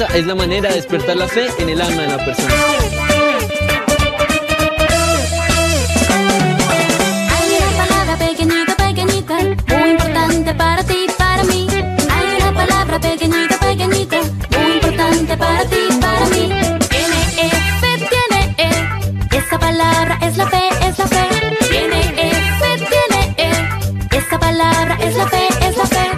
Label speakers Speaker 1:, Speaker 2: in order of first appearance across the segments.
Speaker 1: esa es la manera de despertar la fe en el alma de la persona.
Speaker 2: Hay una palabra pequeñita, pequeñita, muy importante para ti, para mí. Hay una palabra pequeñita, pequeñita, muy importante para ti, para mí. Tiene E, fe, tiene E. Esa palabra es la fe, es la fe. Tiene E, fe, tiene E. Esa palabra es la fe, es la fe.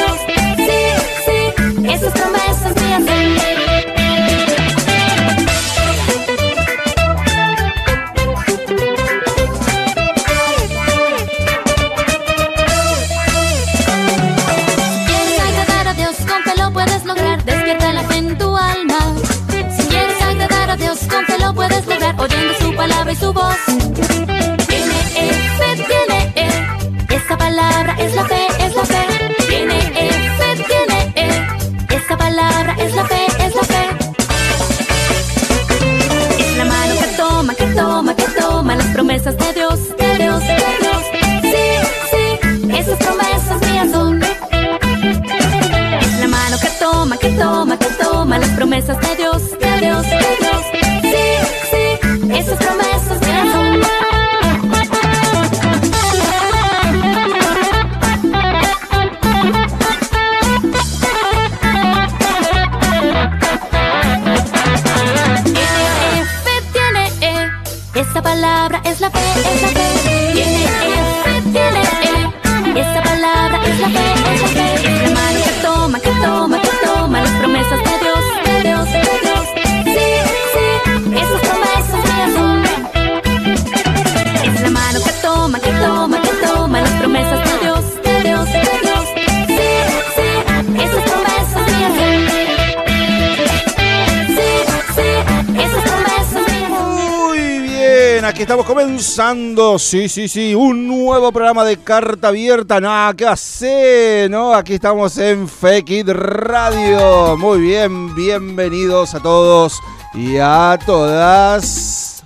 Speaker 3: Estamos comenzando, sí, sí, sí, un nuevo programa de carta abierta, nada que hacer, ¿no? Aquí estamos en Fake It Radio. Muy bien, bienvenidos a todos y a todas.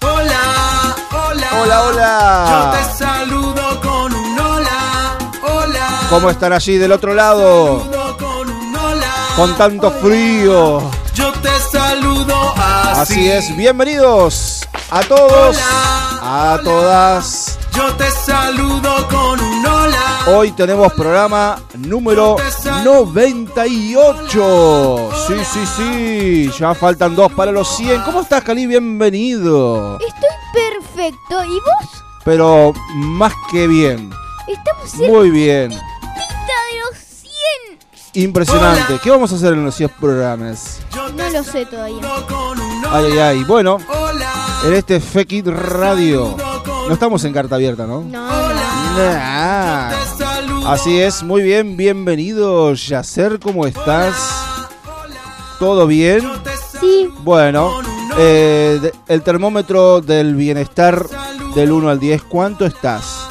Speaker 4: Hola, hola.
Speaker 3: Hola, hola.
Speaker 4: Yo te saludo con un hola. Hola.
Speaker 3: ¿Cómo están allí del otro lado?
Speaker 4: Saludo con un hola.
Speaker 3: Con tanto frío.
Speaker 4: Yo te saludo así.
Speaker 3: Así es, bienvenidos a todos, a todas.
Speaker 4: Yo te saludo con un hola.
Speaker 3: Hoy tenemos programa número 98. Sí, sí, sí. Ya faltan dos para los 100. ¿Cómo estás, Cali? Bienvenido.
Speaker 5: Estoy perfecto. ¿Y vos?
Speaker 3: Pero más que bien.
Speaker 5: Estamos cerquita
Speaker 3: Muy bien.
Speaker 5: de los 100.
Speaker 3: Impresionante. ¿Qué vamos a hacer en los 100 programas?
Speaker 5: No lo sé todavía.
Speaker 3: Ay, ay, ay. Bueno. En este Fekit Radio. No estamos en carta abierta, ¿no?
Speaker 5: No, no.
Speaker 3: Nah. Así es, muy bien, bienvenido, Yacer, ¿cómo estás? ¿Todo bien?
Speaker 5: Sí,
Speaker 3: Bueno, eh, de- el termómetro del bienestar del 1 al 10, ¿cuánto estás?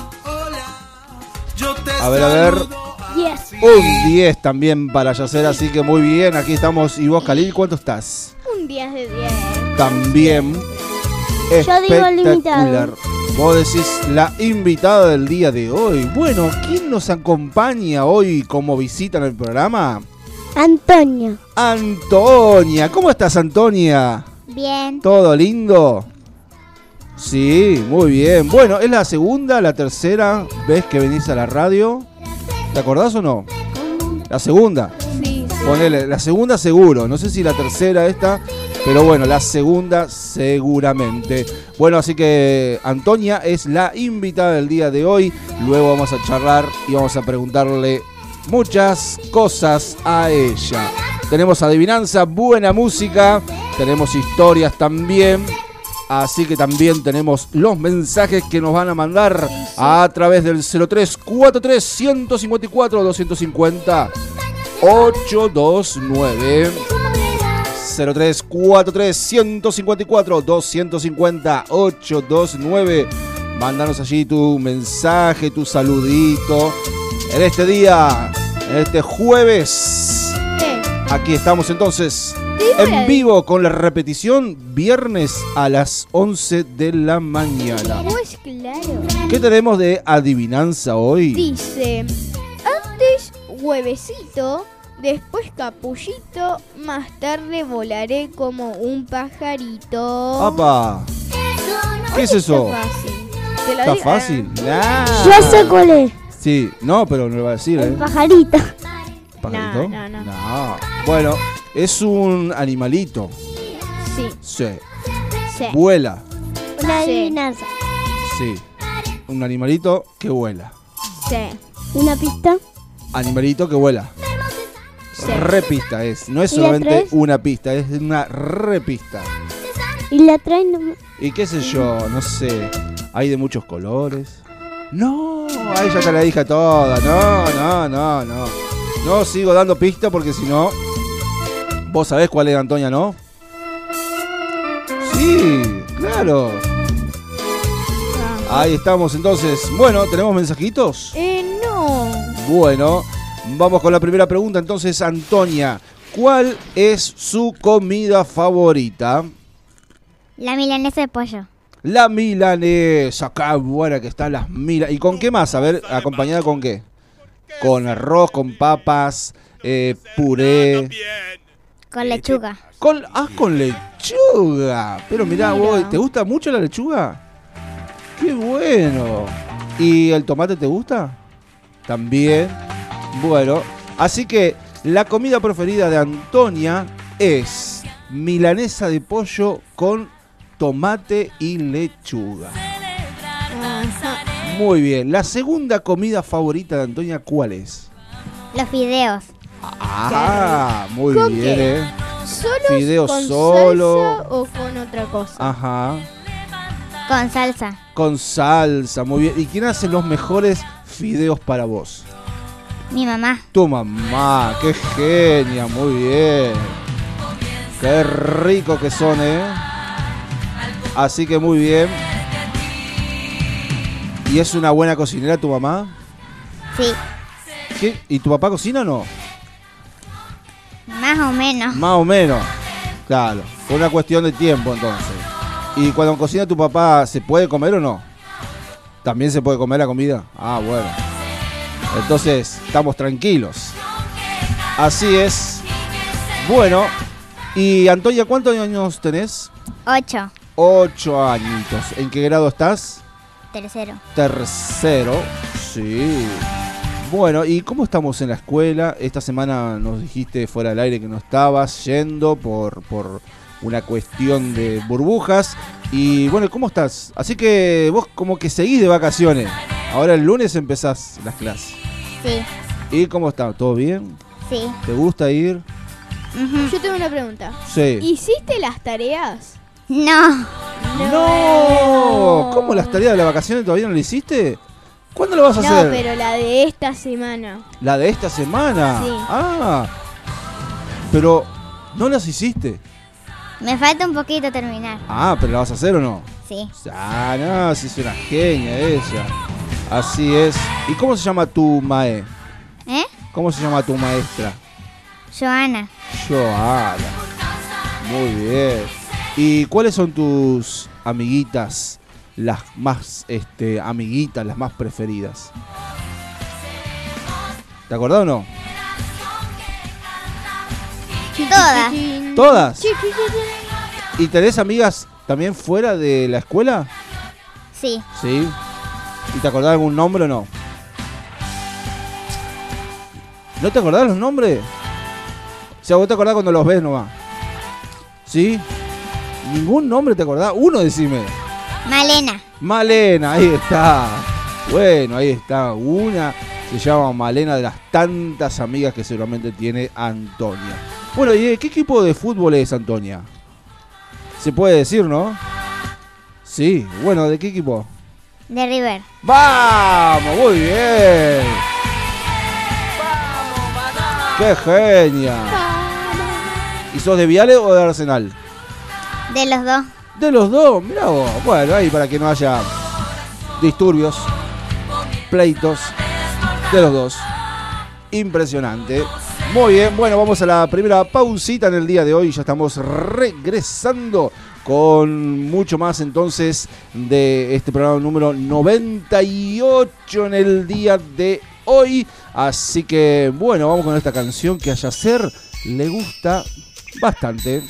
Speaker 4: Yo te
Speaker 3: A ver, a ver, un 10 también para Yacer, así que muy bien, aquí estamos. ¿Y vos, Khalil, cuánto estás?
Speaker 5: Un 10 de 10.
Speaker 3: También
Speaker 5: Yo digo invitado.
Speaker 3: Vos decís la invitada del día de hoy. Bueno, ¿quién nos acompaña hoy como visita en el programa?
Speaker 5: Antonio.
Speaker 3: Antonia. ¿Cómo estás, Antonia?
Speaker 5: Bien.
Speaker 3: ¿Todo lindo? Sí, muy bien. Bueno, ¿es la segunda, la tercera vez que venís a la radio? ¿Te acordás o no? La segunda.
Speaker 5: Sí.
Speaker 3: Ponele, la segunda seguro. No sé si la tercera esta, pero bueno, la segunda seguramente. Bueno, así que Antonia es la invitada del día de hoy. Luego vamos a charlar y vamos a preguntarle muchas cosas a ella. Tenemos adivinanza, buena música, tenemos historias también. Así que también tenemos los mensajes que nos van a mandar a través del 0343 154 250 829 0343 154 250 829 Mándanos allí tu mensaje, tu saludito. En este día, en este jueves,
Speaker 5: ¿Qué?
Speaker 3: Aquí estamos entonces en vivo con la repetición viernes a las 11 de la mañana.
Speaker 5: Pues claro.
Speaker 3: ¿Qué tenemos de adivinanza hoy?
Speaker 5: Dice, antes huevecito, después capullito, más tarde volaré como un pajarito.
Speaker 3: ¡Apa! ¿Qué es eso?
Speaker 5: Está fácil. Te lo
Speaker 3: ¿Está
Speaker 5: digo-
Speaker 3: fácil? Nah.
Speaker 6: Yo sé cuál es.
Speaker 3: Sí, no, pero no lo va a decir,
Speaker 6: El
Speaker 3: ¿eh?
Speaker 6: pajarito.
Speaker 3: ¿Pajarito?
Speaker 5: No, no, no.
Speaker 3: No. Bueno, es un animalito.
Speaker 5: Sí,
Speaker 3: Sí.
Speaker 5: sí.
Speaker 3: Vuela.
Speaker 6: Una
Speaker 5: Sí.
Speaker 6: adivinanza.
Speaker 3: Sí. Un animalito que vuela.
Speaker 5: sí.
Speaker 6: Una pista.
Speaker 3: Animalito que vuela. Repista es. No es
Speaker 6: ¿Y la
Speaker 3: solamente
Speaker 6: tres?
Speaker 3: una pista, es una repista.
Speaker 6: Y la traen. nomás.
Speaker 3: Y qué sé yo, no sé. Hay de muchos colores. No, ahí ya te la dije toda. No, no, no, no. No sigo dando pista porque si no. ¿Vos sabés cuál es Antonia, no? Sí, claro. Ahí estamos entonces. Bueno, ¿tenemos mensajitos?
Speaker 5: Eh, no.
Speaker 3: Bueno, vamos con la primera pregunta entonces, Antonia. ¿Cuál es su comida favorita?
Speaker 7: La milanesa de pollo.
Speaker 3: La milanesa, acá buena que están las milas. ¿Y con qué más? A ver, acompañada con qué? Con arroz, con papas, eh, puré.
Speaker 7: Con lechuga.
Speaker 3: Con, ah, con lechuga. Pero mirá,
Speaker 5: Mira.
Speaker 3: vos, ¿te gusta mucho la lechuga? Qué bueno. ¿Y el tomate te gusta? También. Bueno, así que la comida preferida de Antonia es milanesa de pollo con tomate y lechuga.
Speaker 5: Ajá.
Speaker 3: Muy bien. La segunda comida favorita de Antonia, ¿cuál es?
Speaker 7: Los fideos.
Speaker 3: Ah, muy
Speaker 5: ¿Con
Speaker 3: bien,
Speaker 5: qué?
Speaker 3: eh.
Speaker 5: ¿Solo
Speaker 3: Fideo
Speaker 5: con
Speaker 3: solo.
Speaker 5: salsa o con otra cosa?
Speaker 3: Ajá.
Speaker 7: Con salsa.
Speaker 3: Con salsa, muy bien. ¿Y quién hace los mejores fideos para vos?
Speaker 7: Mi mamá.
Speaker 3: Tu mamá, qué genia, muy bien. Qué rico que son, ¿eh? Así que muy bien. ¿Y es una buena cocinera tu mamá?
Speaker 7: Sí.
Speaker 3: ¿Qué? ¿Y tu papá cocina o no?
Speaker 7: Más o menos.
Speaker 3: Más o menos. Claro, fue una cuestión de tiempo entonces. ¿Y cuando cocina tu papá, se puede comer o no? ¿También se puede comer la comida? Ah, bueno. Entonces, estamos tranquilos. Así es. Bueno, y Antonia, ¿cuántos años tenés?
Speaker 7: Ocho.
Speaker 3: Ocho añitos. ¿En qué grado estás?
Speaker 7: Tercero.
Speaker 3: Tercero. Sí. Bueno, ¿y cómo estamos en la escuela? Esta semana nos dijiste fuera del aire que no estabas yendo por, por una cuestión de burbujas. Y bueno, ¿cómo estás? Así que vos como que seguís de vacaciones. Ahora el lunes empezás las clases.
Speaker 7: Sí.
Speaker 3: ¿Y cómo está? ¿Todo bien?
Speaker 7: Sí.
Speaker 3: ¿Te gusta ir?
Speaker 7: Ujú.
Speaker 5: Yo tengo una pregunta.
Speaker 3: Sí.
Speaker 5: ¿Hiciste las tareas?
Speaker 7: No.
Speaker 3: ¡No! ¿Cómo las tareas de las vacaciones todavía no las hiciste? ¿Cuándo lo vas a
Speaker 5: No,
Speaker 3: hacer?
Speaker 5: pero la de esta semana.
Speaker 3: La de esta semana.
Speaker 5: Sí.
Speaker 3: Ah. Pero no las hiciste.
Speaker 7: Me falta un poquito terminar.
Speaker 3: Ah, pero la vas a hacer o no?
Speaker 7: Sí.
Speaker 3: Ah, no, si es una genia ella. Así es. ¿Y cómo se llama tu mae?
Speaker 7: ¿Eh?
Speaker 3: ¿Cómo se llama tu maestra?
Speaker 7: Joana.
Speaker 3: Joana. Muy bien. ¿Y cuáles son tus amiguitas, las más este, amiguitas, las más preferidas? ¿Te acordás o no?
Speaker 7: Todas.
Speaker 3: ¿Todas? ¿Y tenés amigas también fuera de la escuela?
Speaker 7: Sí.
Speaker 3: Sí. ¿Y te acordás algún nombre o no? ¿No te acordás los nombres? O sea, vos te acordás cuando los ves nomás. ¿Sí? ¿Ningún nombre te acordás? Uno decime.
Speaker 7: Malena.
Speaker 3: Malena, ahí está. Bueno, ahí está. Una se llama Malena de las tantas amigas que seguramente tiene Antonia. Bueno, ¿y de qué equipo de fútbol es Antonia? Se puede decir, ¿no? Sí, bueno, ¿de qué equipo?
Speaker 7: De River.
Speaker 3: ¡Vamos! Muy bien. ¡Qué genia! ¿Y sos de Viale o de Arsenal?
Speaker 7: De los dos.
Speaker 3: De los dos, mira vos. Bueno, ahí para que no haya disturbios, pleitos de los dos. Impresionante.
Speaker 8: Muy bien, bueno, vamos a la primera pausita en el día de hoy. Ya estamos regresando con mucho más entonces de este programa número 98 en el día de hoy. Así que bueno, vamos con esta canción que a Yacer le gusta bastante.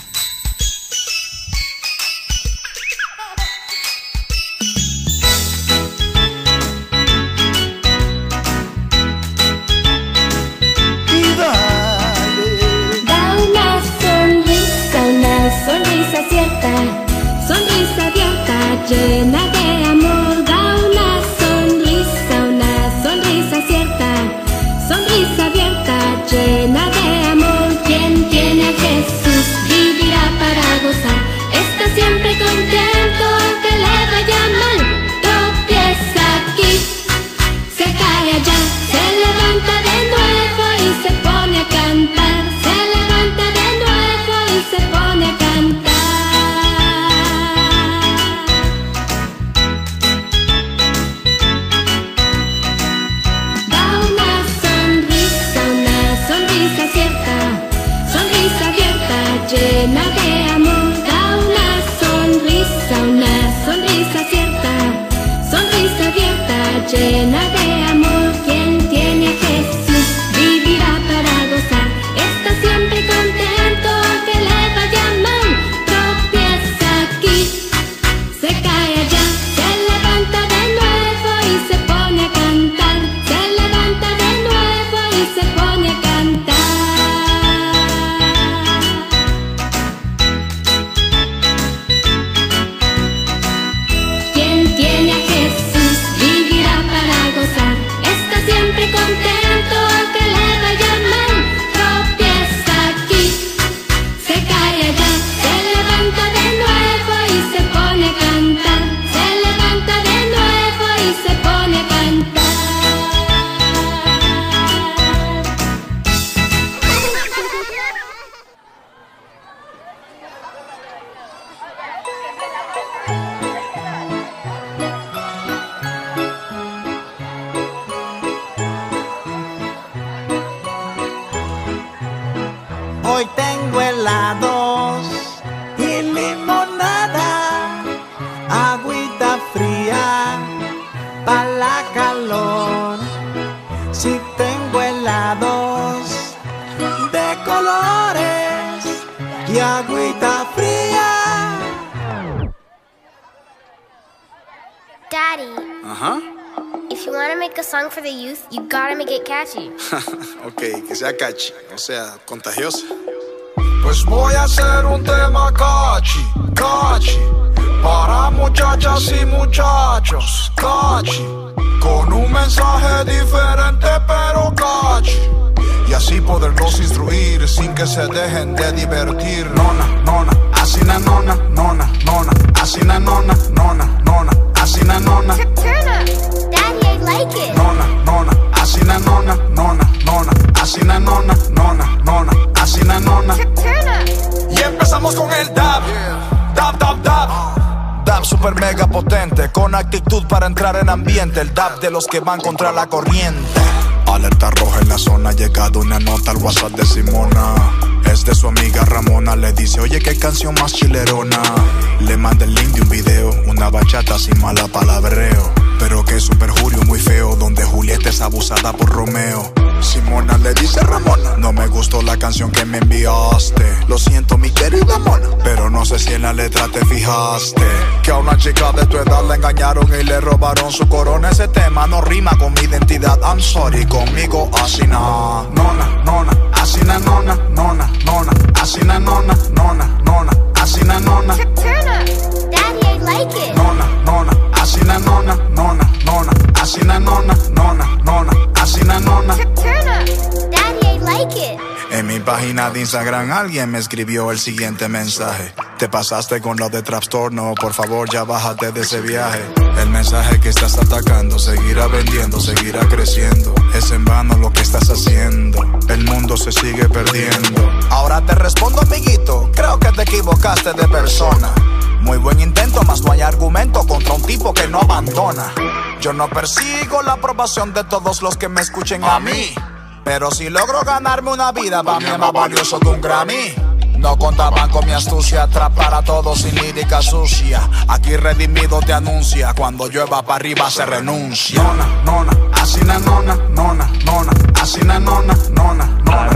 Speaker 9: ok, que sea catchy, o sea, contagiosa.
Speaker 10: Pues voy a hacer un tema cachi, cachi, para muchachas y muchachos, cachi, con un mensaje diferente pero cachi, y así poderlos instruir sin que se dejen de divertir. Nona, nona, así na nona, nona, nona, así na nona, nona, nona, así na nona,
Speaker 11: Turn up! Daddy, I like it!
Speaker 10: nona, nona, así na nona, nona, nona, así na nona, nona, nona, así na nona.
Speaker 11: Turn up!
Speaker 10: Y empezamos con el dab, dab, dab, dab. Dab super mega potente, con actitud para entrar en ambiente. El dab de los que van contra la corriente. Alerta roja en la zona, ha llegado una nota al WhatsApp de Simona. Es de su amiga Ramona, le dice, oye, qué canción más chilerona. Le manda el link de un video, una sin mala palabreo. Pero que es un perjurio muy feo, donde Julieta es abusada por Romeo. Simona le dice Ramona, no me gustó la canción que me enviaste. Lo siento, mi querida mona, pero no sé si en la letra te fijaste. Que a una chica de tu edad la engañaron y le robaron su corona. Ese tema no rima con mi identidad. I'm sorry, conmigo así na. Nona, nona, así na nona, nona, nona, así na nona, nona, nona, así na nona.
Speaker 11: Turn up! Daddy, I like it!
Speaker 10: Nona, nona, así na nona, nona, nona, así na nona, nona, nona, así na nona.
Speaker 11: Turn up! Daddy, I like it!
Speaker 10: En mi página de Instagram alguien me escribió el siguiente mensaje. Te pasaste con lo de trastorno, por favor ya bájate de ese viaje. El mensaje que estás atacando seguirá vendiendo, seguirá creciendo. Es en vano lo que estás haciendo, el mundo se sigue perdiendo. Ahora te respondo, amiguito, creo que te equivocaste de persona. Muy buen intento, más no hay argumento contra un tipo que no abandona. Yo no persigo la aprobación de todos los que me escuchen a mí. Pero si logro ganarme una vida, mí es más valioso que un Grammy. No contaban con mi astucia, atrapar a todos sin lírica sucia. Aquí redimido te anuncia, cuando llueva para arriba se renuncia. Nona, nona, así na nona, nona, nona, así na nona, nona, nona.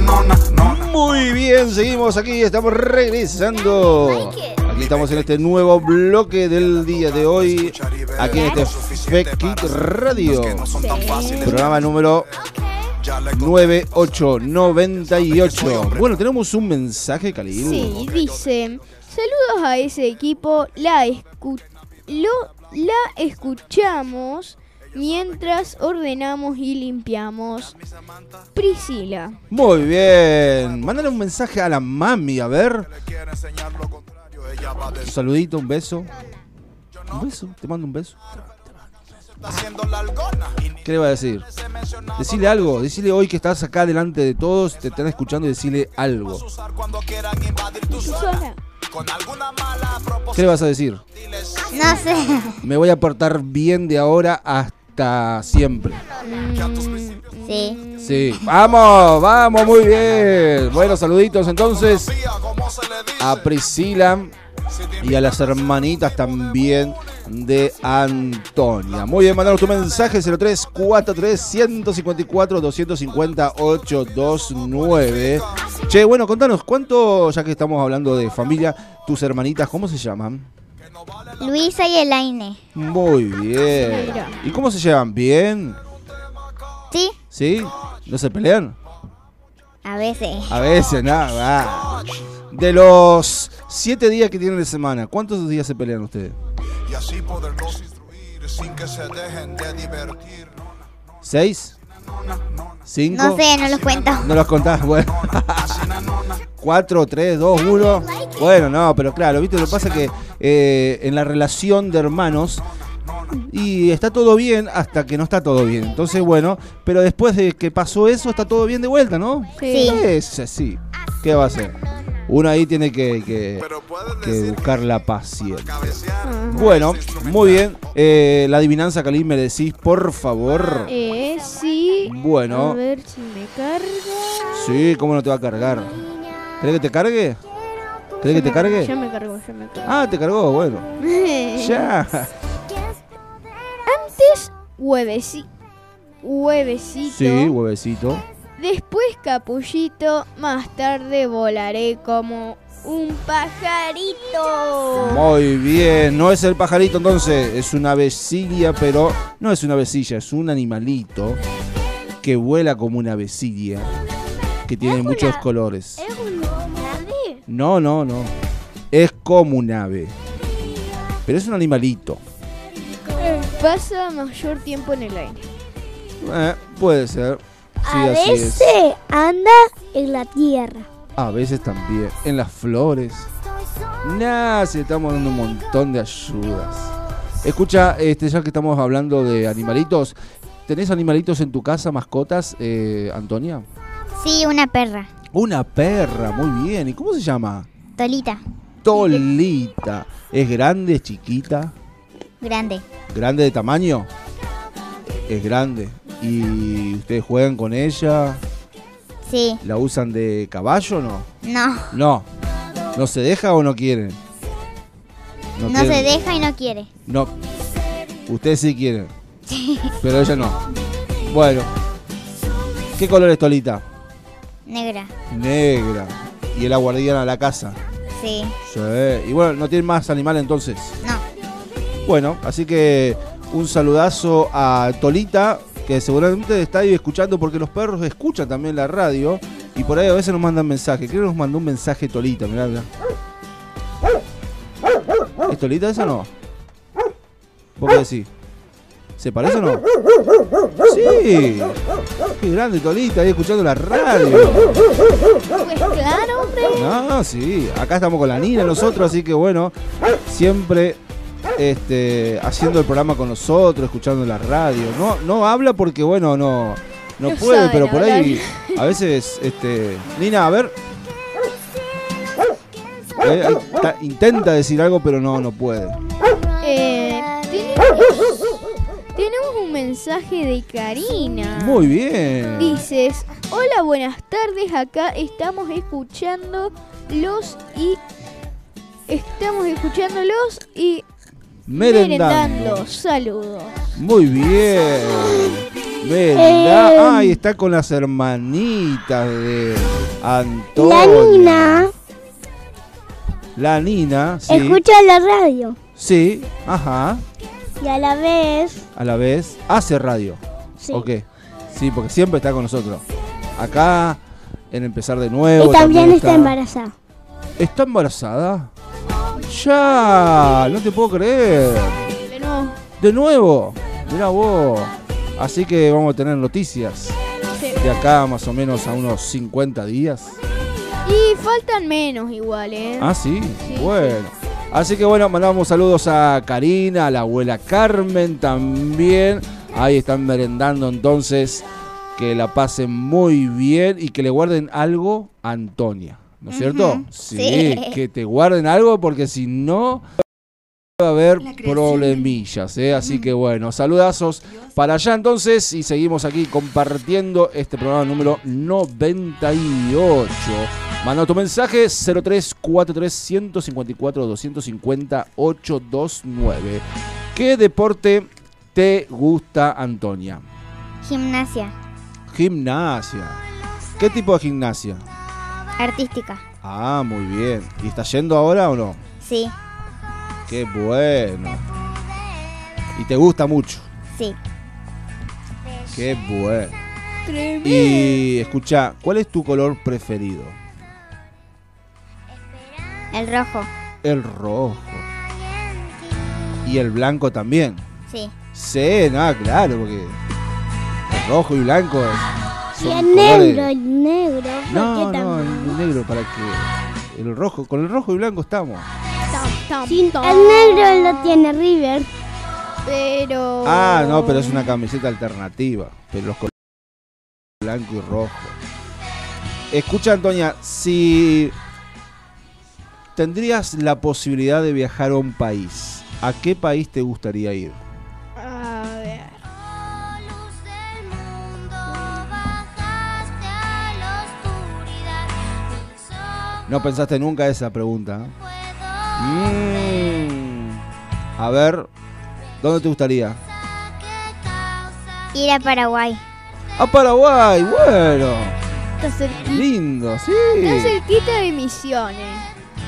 Speaker 10: nona, nona.
Speaker 3: Muy bien, seguimos aquí, estamos regresando. Aquí estamos en este nuevo bloque del día de hoy, aquí en este Fekit Radio, programa número 9898. Bueno, tenemos un mensaje, Khalil.
Speaker 5: Sí, dice, saludos a ese equipo, la, escu- lo- la escuchamos mientras ordenamos y limpiamos. Priscila.
Speaker 3: Muy bien, mándale un mensaje a la mami, a ver. Un saludito, un beso. Un beso, te mando un beso. ¿Qué le va a decir? Decirle algo, decirle hoy que estás acá delante de todos, te están escuchando y decirle algo. ¿Qué le vas a decir?
Speaker 7: No sé.
Speaker 3: Me voy a portar bien de ahora hasta siempre.
Speaker 7: Sí.
Speaker 3: Sí, vamos, vamos, muy bien. Bueno, saluditos entonces a Priscila y a las hermanitas también de Antonia. Muy bien, mandanos tu mensaje 0343 154 250 829. Che, bueno, contanos, ¿cuánto, ya que estamos hablando de familia, tus hermanitas, cómo se llaman?
Speaker 7: Luisa y Elaine.
Speaker 3: Muy bien. ¿Y cómo se llevan? ¿Bien?
Speaker 7: Sí,
Speaker 3: ¿Sí? ¿No se pelean?
Speaker 7: a veces.
Speaker 3: A veces, nada. De los siete días que tienen de semana, ¿cuántos días se pelean ustedes?
Speaker 10: Y así poderlos instruir sin que se dejen de divertir.
Speaker 3: ¿Seis? ¿Cinco?
Speaker 7: No sé, no los cuento.
Speaker 3: No los contás, bueno. Cuatro, tres, dos, uno. Bueno, no, pero claro, viste, lo que pasa es que eh, en la relación de hermanos y está todo bien hasta que no está todo bien. Entonces, bueno, pero después de que pasó eso, está todo bien de vuelta, ¿no?
Speaker 5: Sí.
Speaker 3: Es así. ¿Qué va a hacer? Uno ahí tiene que, que- que buscar la paciencia. Bueno, muy bien. Eh, la adivinanza, Kalim, me decís, por favor.
Speaker 5: Eh, sí.
Speaker 3: Bueno.
Speaker 5: A ver si me carga.
Speaker 3: Sí, ¿cómo no te va a cargar? ¿Querés que te cargue? ¿Querés que te cargue?
Speaker 5: Ya me cargó, ya me cargó.
Speaker 3: Ah, te cargó, bueno. Ya.
Speaker 5: Antes hueveci huevecito.
Speaker 3: Sí, huevecito.
Speaker 5: Después capullito. Más tarde volaré como un pajarito.
Speaker 3: Muy bien. No es el pajarito entonces, es una vecilla, pero no es una vecilla, es un animalito que vuela como una vecilla, que tiene muchos colores.
Speaker 5: ¿Es un ave?
Speaker 3: No, no, no. Es como un ave. Pero es un animalito.
Speaker 5: Pasa mayor tiempo en el aire.
Speaker 3: Eh, puede ser. Sí,
Speaker 6: a
Speaker 3: es.
Speaker 6: veces anda en la tierra.
Speaker 3: A veces también. En las flores. Nah, si le estamos dando un montón de ayudas. Escucha, este, ya que estamos hablando de animalitos, ¿tenés animalitos en tu casa, mascotas, eh, Antonia?
Speaker 7: Sí, una perra.
Speaker 3: Una perra, muy bien. ¿Y cómo se llama?
Speaker 7: Tolita.
Speaker 3: Tolita. ¿Es grande, es chiquita?
Speaker 7: Grande.
Speaker 3: ¿Grande de tamaño? Es grande. ¿Y ustedes juegan con ella?
Speaker 7: Sí.
Speaker 3: ¿La usan de caballo o no?
Speaker 7: No.
Speaker 3: No. ¿No se deja o no quieren?
Speaker 7: No,
Speaker 3: quieren.
Speaker 7: se deja y no quiere.
Speaker 3: No. Ustedes sí quieren. Pero ella no. Bueno. ¿Qué color es Tolita?
Speaker 7: Negra.
Speaker 3: Negra. Y es la guardiana de la casa.
Speaker 7: Sí.
Speaker 3: Sí. Y bueno, ¿no tienen más animales entonces?
Speaker 7: No.
Speaker 3: Bueno, así que un saludazo a Tolita, que seguramente está ahí escuchando porque los perros escuchan también la radio y por ahí a veces nos mandan mensajes. Creo que nos mandó un mensaje Tolita, mirá, mirá. ¿Es Tolita esa o no? ¿Vos qué decís? ¿Se parece o no? Sí. Qué grande Tolita ahí escuchando la radio.
Speaker 5: Pues claro, hombre.
Speaker 3: No, sí, acá estamos con la Nina nosotros, así que bueno, siempre este, haciendo el programa con nosotros, escuchando la radio. No, no habla porque bueno, no, no
Speaker 5: No
Speaker 3: puede,
Speaker 5: sabe
Speaker 3: pero por ahí a veces, este, Nina, a ver. Eh, ahí intenta decir algo, pero no, no puede.
Speaker 5: Eh, tenemos, tenemos un mensaje de Karina.
Speaker 3: Muy bien.
Speaker 5: Dices, hola, buenas tardes, acá estamos escuchando los y... Estamos escuchándolos y
Speaker 3: Merendando.
Speaker 5: merendando. Saludos.
Speaker 3: Muy bien. Merenda. Ay, está con las hermanitas de Antonio.
Speaker 6: La Nina
Speaker 3: La Nina, sí.
Speaker 6: escucha la radio
Speaker 3: Sí, ajá.
Speaker 6: y a la vez
Speaker 3: A la vez hace radio.
Speaker 6: Sí.
Speaker 3: ¿O qué? Sí, porque siempre está con nosotros. Acá, en empezar de nuevo.
Speaker 6: y también está embarazada.
Speaker 3: ¿Está embarazada? Ya, no te puedo creer.
Speaker 5: De nuevo.
Speaker 3: De nuevo, mira vos. Así que vamos a tener noticias
Speaker 5: Sí.
Speaker 3: de acá más o menos a unos 50 días.
Speaker 5: Y faltan menos igual, ¿eh?
Speaker 3: Ah, sí,
Speaker 5: Sí,
Speaker 3: bueno. Así que bueno, mandamos saludos a Karina, a la abuela Carmen también. Ahí están merendando entonces. Que la pasen muy bien y que le guarden algo a Antonia. ¿No es cierto? Sí. que te guarden algo porque si no va a haber problemillas, ¿eh? Así que bueno, saludazos para allá entonces y seguimos aquí compartiendo este programa número 98. Manda tu mensaje 0343 154 250 829. ¿Qué deporte te gusta, Antonia?
Speaker 7: Gimnasia.
Speaker 3: Gimnasia. ¿Qué tipo de gimnasia?
Speaker 7: Artística.
Speaker 3: Ah, muy bien. ¿Y está yendo ahora o no?
Speaker 7: Sí,
Speaker 3: Qué bueno. Y te gusta mucho.
Speaker 7: sí.
Speaker 3: Qué bueno.
Speaker 5: Tremendo.
Speaker 3: Y escucha, ¿cuál es tu color preferido?
Speaker 7: El rojo.
Speaker 3: El rojo. Y el blanco también.
Speaker 7: Sí.
Speaker 3: Sí, no, claro, porque el rojo y blanco es-
Speaker 6: Y el
Speaker 3: colores-
Speaker 6: negro, el negro. ¿por
Speaker 3: No,
Speaker 6: qué
Speaker 3: no, el negro para que el rojo, con el rojo y blanco estamos.
Speaker 6: Sí, el negro lo tiene River.
Speaker 5: Pero.
Speaker 3: Ah, no, pero es una camiseta alternativa, pero los colores blanco y rojo. Escucha, Antonia, si tendrías la posibilidad de viajar a un país, ¿a qué país te gustaría ir?
Speaker 5: A
Speaker 3: No pensaste nunca esa pregunta. Mm. A ver, ¿dónde te gustaría?
Speaker 7: Ir a Paraguay.
Speaker 3: A Paraguay, bueno.
Speaker 5: Está cerquita,
Speaker 3: Lindo, sí.
Speaker 5: está cerquita de Misiones.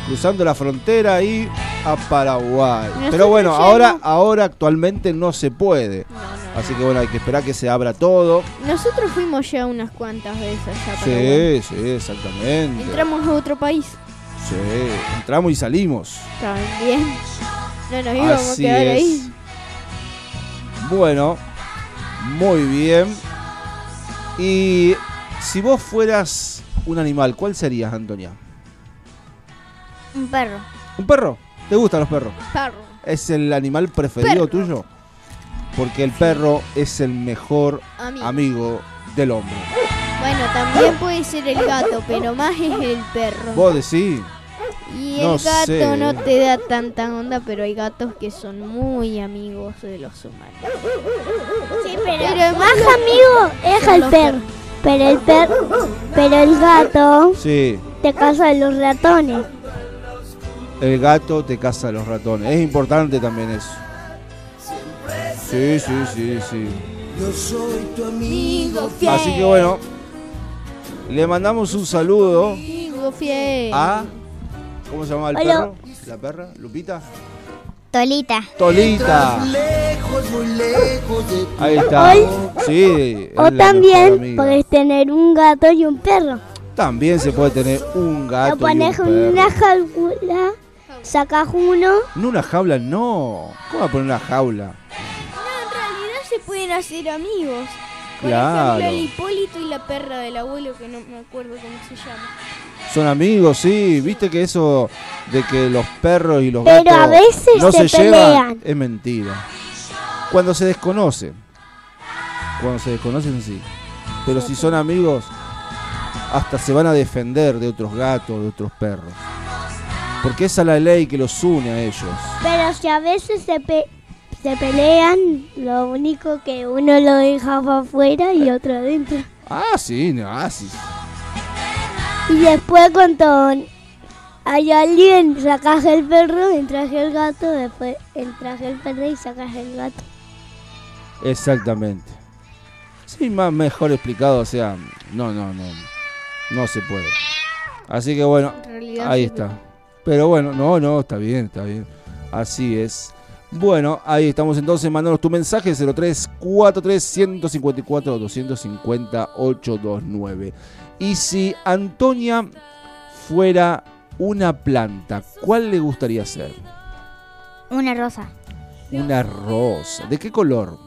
Speaker 3: Cruzando la frontera y a Paraguay. Pero bueno, ahora, ahora actualmente no se puede.
Speaker 5: No,
Speaker 3: Así que bueno, hay que esperar que se abra todo.
Speaker 5: Nosotros fuimos ya unas cuantas veces allá a Paraguay.
Speaker 3: Sí, sí, exactamente.
Speaker 5: Entramos a otro país
Speaker 3: Sí, entramos y salimos.
Speaker 5: también. No nos íbamos
Speaker 3: Así
Speaker 5: a quedar
Speaker 3: es.
Speaker 5: ahí.
Speaker 3: Bueno, muy bien. Y si vos fueras un animal, ¿cuál serías, Antonia?
Speaker 7: Un perro.
Speaker 3: ¿Un perro? ¿Te gustan los perros?
Speaker 5: Perro.
Speaker 3: ¿Es el animal preferido
Speaker 5: Perro.
Speaker 3: tuyo? Porque el perro es el mejor
Speaker 5: Amigo.
Speaker 3: amigo del hombre.
Speaker 5: Bueno, también puede ser el gato, pero más es el perro.
Speaker 3: Vos decís.
Speaker 5: Y el
Speaker 3: No
Speaker 5: gato
Speaker 3: sé.
Speaker 5: no te da tanta onda, pero hay gatos que son muy amigos de los humanos.
Speaker 6: Sí, pero,
Speaker 5: Pero
Speaker 6: más
Speaker 5: los-
Speaker 6: amigo es el perro. Pero el perro, pero el gato
Speaker 3: Sí,
Speaker 6: te caza de los ratones.
Speaker 3: el gato te caza a los ratones. Es importante también eso. Sí, sí, sí, sí.
Speaker 4: Yo soy tu amigo fiel.
Speaker 3: Así que bueno, le mandamos un saludo
Speaker 5: Amigo fiel.
Speaker 3: a. ¿Cómo se llama el
Speaker 6: Hola.
Speaker 3: perro? ¿La perra? ¿Lupita?
Speaker 7: Tolita.
Speaker 3: Tolita.
Speaker 4: Lejos, muy lejos de ti.
Speaker 3: Ahí está.
Speaker 6: Hoy-
Speaker 3: Sí. es
Speaker 6: O también puedes tener un gato y un perro.
Speaker 3: También se puede tener un gato.
Speaker 6: Lo pones
Speaker 3: y un
Speaker 6: en una jaula, sacas uno.
Speaker 3: En una jaula no. ¿Cómo va a poner una jaula?
Speaker 5: Pueden hacer amigos. Por
Speaker 3: Claro.
Speaker 5: ejemplo, el Hipólito y la perra del abuelo, que no me acuerdo cómo se llama.
Speaker 3: Son amigos, sí. Viste que eso de que los perros y los
Speaker 6: Pero
Speaker 3: gatos
Speaker 6: a veces
Speaker 3: no se,
Speaker 6: se
Speaker 3: llevan
Speaker 6: pelean.
Speaker 3: es mentira. Cuando se desconocen. Cuando se desconocen, sí. Pero si son amigos, hasta se van a defender de otros gatos, de otros perros. Porque esa es la ley que los une a ellos.
Speaker 6: Pero si a veces se, pe- se pelean, lo único que uno lo deja para afuera y otro adentro.
Speaker 3: Ah, sí, no, ah, sí.
Speaker 6: Y después cuando hay alguien, sacas el perro, entras el gato, después entras el perro y sacas el gato.
Speaker 3: Exactamente. Sí, más mejor explicado, o sea, no, no, no. No se puede. Así que bueno, ahí está. Pero bueno, no, no, está bien, está bien. Así es. Bueno, ahí estamos entonces. Mandanos tu mensaje 0343 154 250 829. Y si Antonia fuera una planta, ¿cuál le gustaría ser?
Speaker 7: Una rosa.
Speaker 3: Una rosa. ¿De qué color?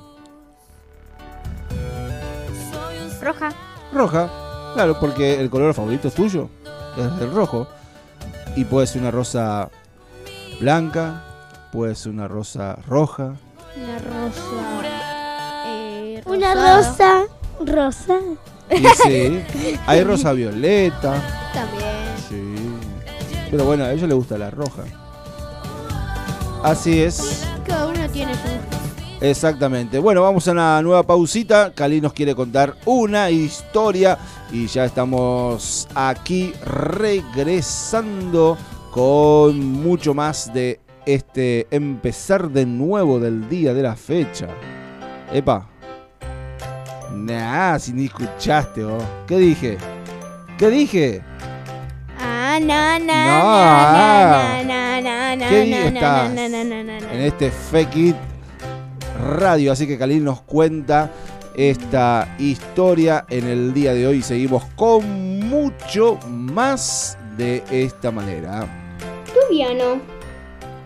Speaker 7: Roja.
Speaker 3: Roja. Claro, porque el color favorito es tuyo. Es el rojo. Y puede ser una rosa blanca, puede ser una rosa roja.
Speaker 5: Una rosa. eh,
Speaker 6: Una rosa, rosa.
Speaker 3: Y sí, hay rosa violeta.
Speaker 5: También.
Speaker 3: Sí. Pero bueno, a ella le gusta la roja. Así es.
Speaker 5: Cada uno tiene su.
Speaker 3: Exactamente. Bueno, vamos a una nueva pausita. Cali nos quiere contar una historia y ya estamos aquí regresando con mucho más de este empezar de nuevo del día de la fecha. Epa. Nah, si ni escuchaste, vos. ¿Qué dije? ¿Qué dije?
Speaker 5: Ah, na, na,
Speaker 3: No,
Speaker 5: na,
Speaker 3: ah.
Speaker 5: na, na, na,
Speaker 3: ¿Qué
Speaker 5: na,
Speaker 3: estás?
Speaker 5: na, na, na, na, na.
Speaker 3: en este Fake It Radio. Así que Khalil nos cuenta esta historia en el día de hoy. Seguimos con mucho más de esta manera.
Speaker 12: Tubiano.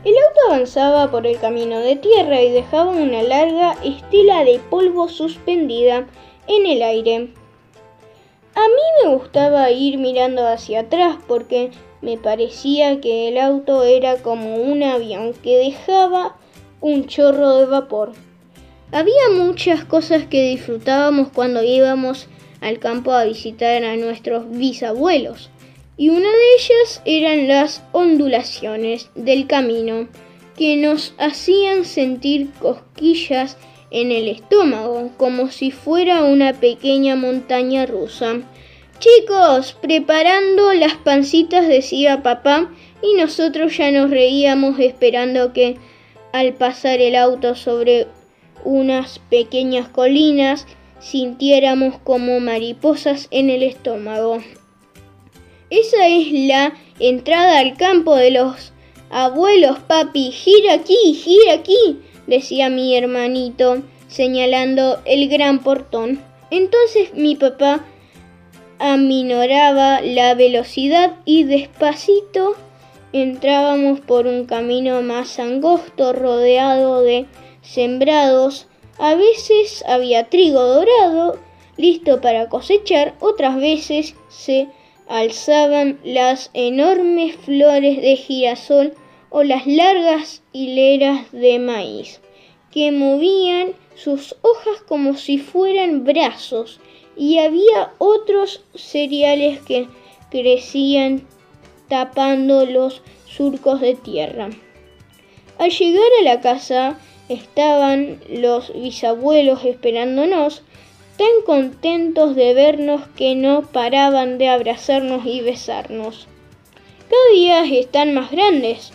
Speaker 12: El auto avanzaba por el camino de tierra y dejaba una larga estela de polvo suspendida en el aire. A mí me gustaba ir mirando hacia atrás porque me parecía que el auto era como un avión que dejaba un chorro de vapor. Había muchas cosas que disfrutábamos cuando íbamos al campo a visitar a nuestros bisabuelos y una de ellas eran las ondulaciones del camino que nos hacían sentir cosquillas en el estómago como si fuera una pequeña montaña rusa. Chicos, preparando las pancitas decía papá y nosotros ya nos reíamos esperando que al pasar el auto sobre unas pequeñas colinas sintiéramos como mariposas en el estómago. Esa es la entrada al campo de los abuelos, papi. Gira aquí, gira aquí, decía mi hermanito, señalando el gran portón. Entonces mi papá aminoraba la velocidad y despacito entrábamos por un camino más angosto rodeado de sembrados. A veces había trigo dorado listo para cosechar, otras veces se alzaban las enormes flores de girasol o las largas hileras de maíz, que movían sus hojas como si fueran brazos, y había otros cereales que crecían tapando los surcos de tierra. Al llegar a la casa estaban los bisabuelos esperándonos, tan contentos de vernos que no paraban de abrazarnos y besarnos. Cada día están más grandes.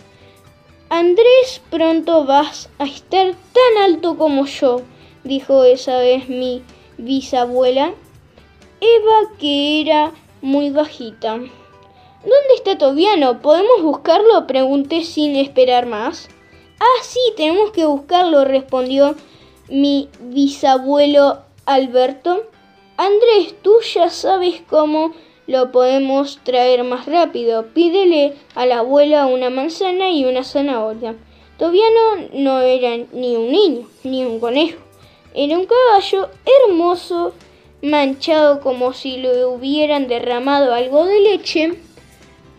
Speaker 12: Andrés, pronto vas a estar tan alto como yo, dijo esa vez mi bisabuela. Eva, que era muy bajita. ¿Dónde está Tobiano? ¿Podemos buscarlo? pregunté sin esperar más. Ah, sí, tenemos que buscarlo, respondió mi bisabuelo Alberto. Andrés, tú ya sabes cómo lo podemos traer más rápido. Pídele a la abuela una manzana y una zanahoria. Tobiano no era ni un niño, ni un conejo. Era un caballo hermoso, manchado como si le hubieran derramado algo de leche,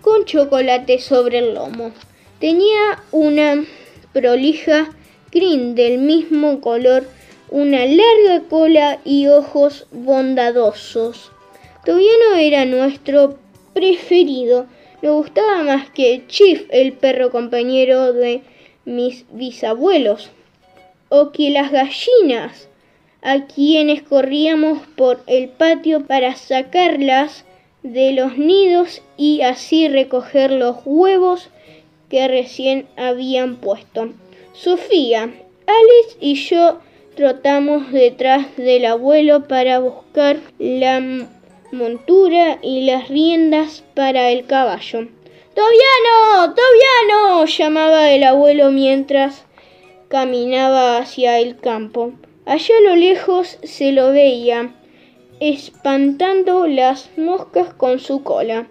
Speaker 12: con chocolate sobre el lomo. Tenía una prolija crin del mismo color, una larga cola y ojos bondadosos. Tobiano era nuestro preferido. no gustaba más que Chief, el perro compañero de mis bisabuelos, o que las gallinas, a quienes corríamos por el patio para sacarlas de los nidos y así recoger los huevos que recién habían puesto. Sofía, Alex y yo detrás del abuelo para buscar la montura y las riendas para el caballo. ¡Tobiano! ¡Tobiano! llamaba el abuelo mientras caminaba hacia el campo. Allá a lo lejos se lo veía, espantando las moscas con su cola.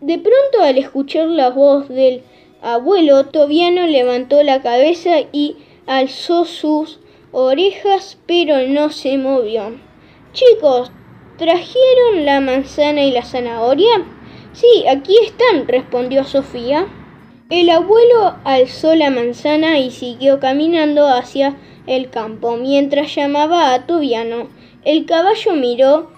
Speaker 12: De pronto, al escuchar la voz del abuelo, Tobiano levantó la cabeza y alzó sus orejas, pero no se movió. Chicos, ¿trajeron la manzana y la zanahoria? Sí, aquí están, respondió Sofía. El abuelo alzó la manzana y siguió caminando hacia el campo mientras llamaba a Tobiano. El caballo miró,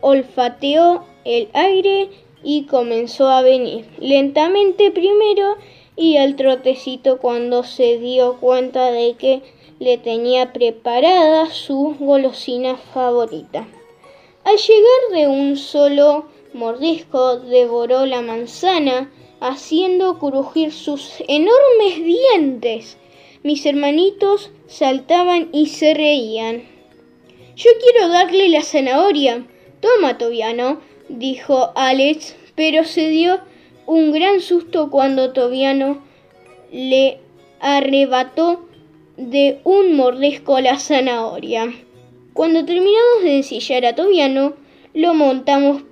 Speaker 12: olfateó el aire y comenzó a venir, lentamente primero y al trotecito cuando se dio cuenta de que le tenía preparada su golosina favorita. Al llegar de un solo mordisco devoró la manzana, haciendo crujir sus enormes dientes. Mis hermanitos saltaban y se reían. Yo quiero darle la zanahoria. Toma, Tobiano, dijo Alex, pero se dio un gran susto cuando Tobiano le arrebató de un mordisco la zanahoria. Cuando terminamos de ensillar a Tobiano, lo montamos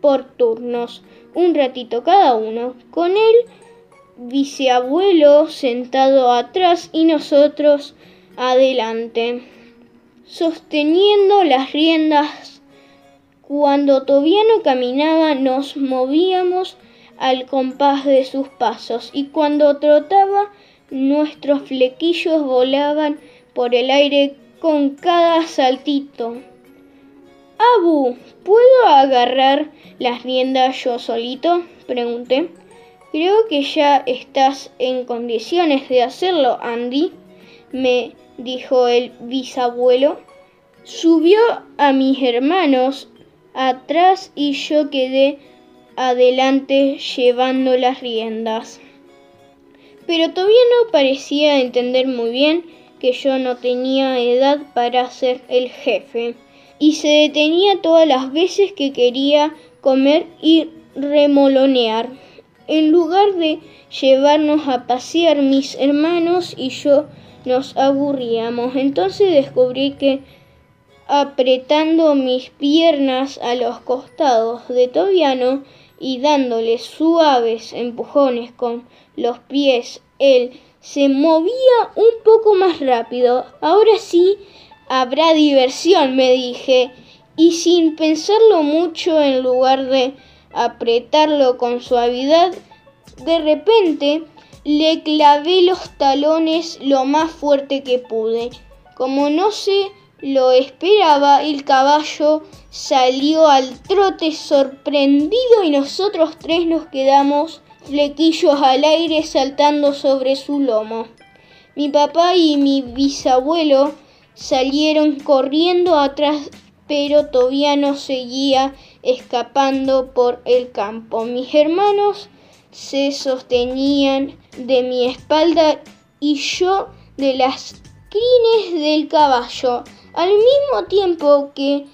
Speaker 12: por turnos, un ratito cada uno, con el viceabuelo sentado atrás y nosotros adelante, sosteniendo las riendas. Cuando Tobiano caminaba nos movíamos al compás de sus pasos y cuando trotaba nuestros flequillos volaban por el aire con cada saltito. Abu, ¿puedo agarrar las riendas yo solito? pregunté. Creo que ya estás en condiciones de hacerlo, Andy, me dijo el bisabuelo. Subió a mis hermanos atrás y yo quedé adelante llevando las riendas. Pero todavía no parecía entender muy bien que yo no tenía edad para ser el jefe y se detenía todas las veces que quería comer y remolonear. En lugar de llevarnos a pasear mis hermanos y yo nos aburríamos. Entonces descubrí que apretando mis piernas a los costados de Tobiano y dándole suaves empujones con los pies, él se movía un poco más rápido. Ahora sí habrá diversión, me dije, y sin pensarlo mucho, en lugar de apretarlo con suavidad, de repente le clavé los talones lo más fuerte que pude. Como no se lo esperaba, el caballo salió al trote sorprendido y nosotros tres nos quedamos flequillos al aire saltando sobre su lomo. Mi papá y mi bisabuelo salieron corriendo atrás, pero Tobiano seguía escapando por el campo. Mis hermanos se sostenían de mi espalda y yo de las crines del caballo, al mismo tiempo que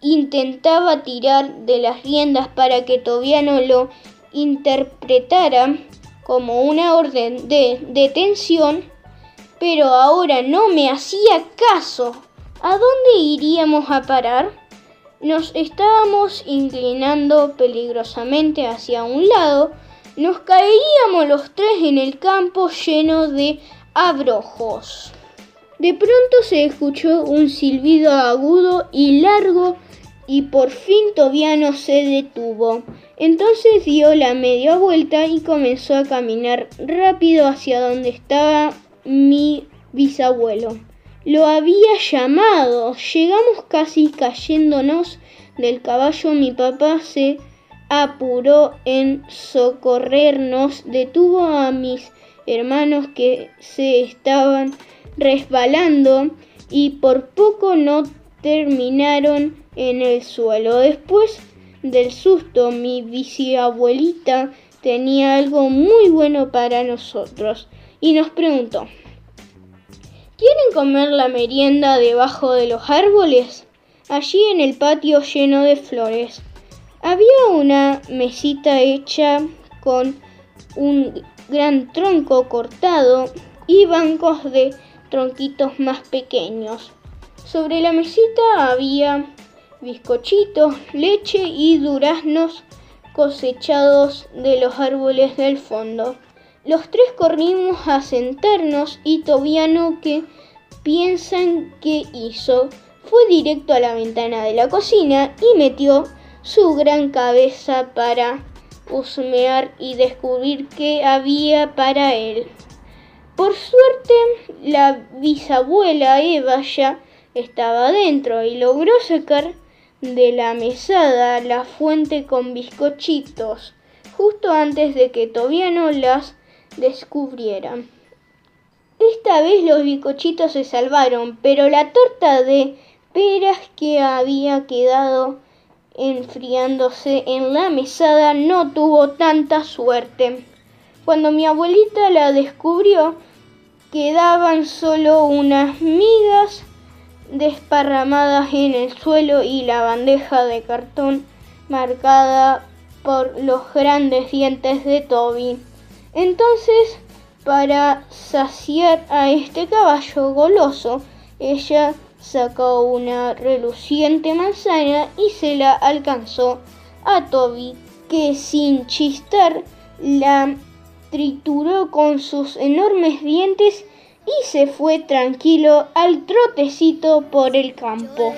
Speaker 12: intentaba tirar de las riendas para que Tobiano lo interpretara como una orden de detención, pero ahora no me hacía caso. ¿A dónde iríamos a parar? Nos estábamos inclinando peligrosamente hacia un lado, nos caeríamos los tres en el campo lleno de abrojos. De pronto se escuchó un silbido agudo y largo y por fin Tobiano se detuvo. Entonces dio la media vuelta y comenzó a caminar rápido hacia donde estaba mi bisabuelo. Lo había llamado. Llegamos casi cayéndonos del caballo. Mi papá se apuró en socorrernos, detuvo a mis hermanos que se estaban resbalando y por poco no terminaron en el suelo. Después del susto, mi bisabuelita tenía algo muy bueno para nosotros y nos preguntó, ¿quieren comer la merienda debajo de los árboles? Allí en el patio lleno de flores. Había una mesita hecha con un gran tronco cortado y bancos de tronquitos más pequeños. Sobre la mesita había bizcochitos, leche y duraznos cosechados de los árboles del fondo. Los tres corrimos a sentarnos y Tobiano, que piensan que hizo, fue directo a la ventana de la cocina y metió su gran cabeza para husmear y descubrir qué había para él. Por suerte, la bisabuela Eva ya estaba dentro y logró sacar de la mesada la fuente con bizcochitos justo antes de que Tobiano las descubriera. Esta vez los bizcochitos se salvaron, pero la torta de peras que había quedado enfriándose en la mesada no tuvo tanta suerte. Cuando mi abuelita la descubrió, quedaban solo unas migas desparramadas en el suelo y la bandeja de cartón marcada por los grandes dientes de Toby. Entonces, para saciar a este caballo goloso, ella sacó una reluciente manzana y se la alcanzó a Toby, que sin chistar la trituró con sus enormes dientes y se fue tranquilo al trotecito por el campo.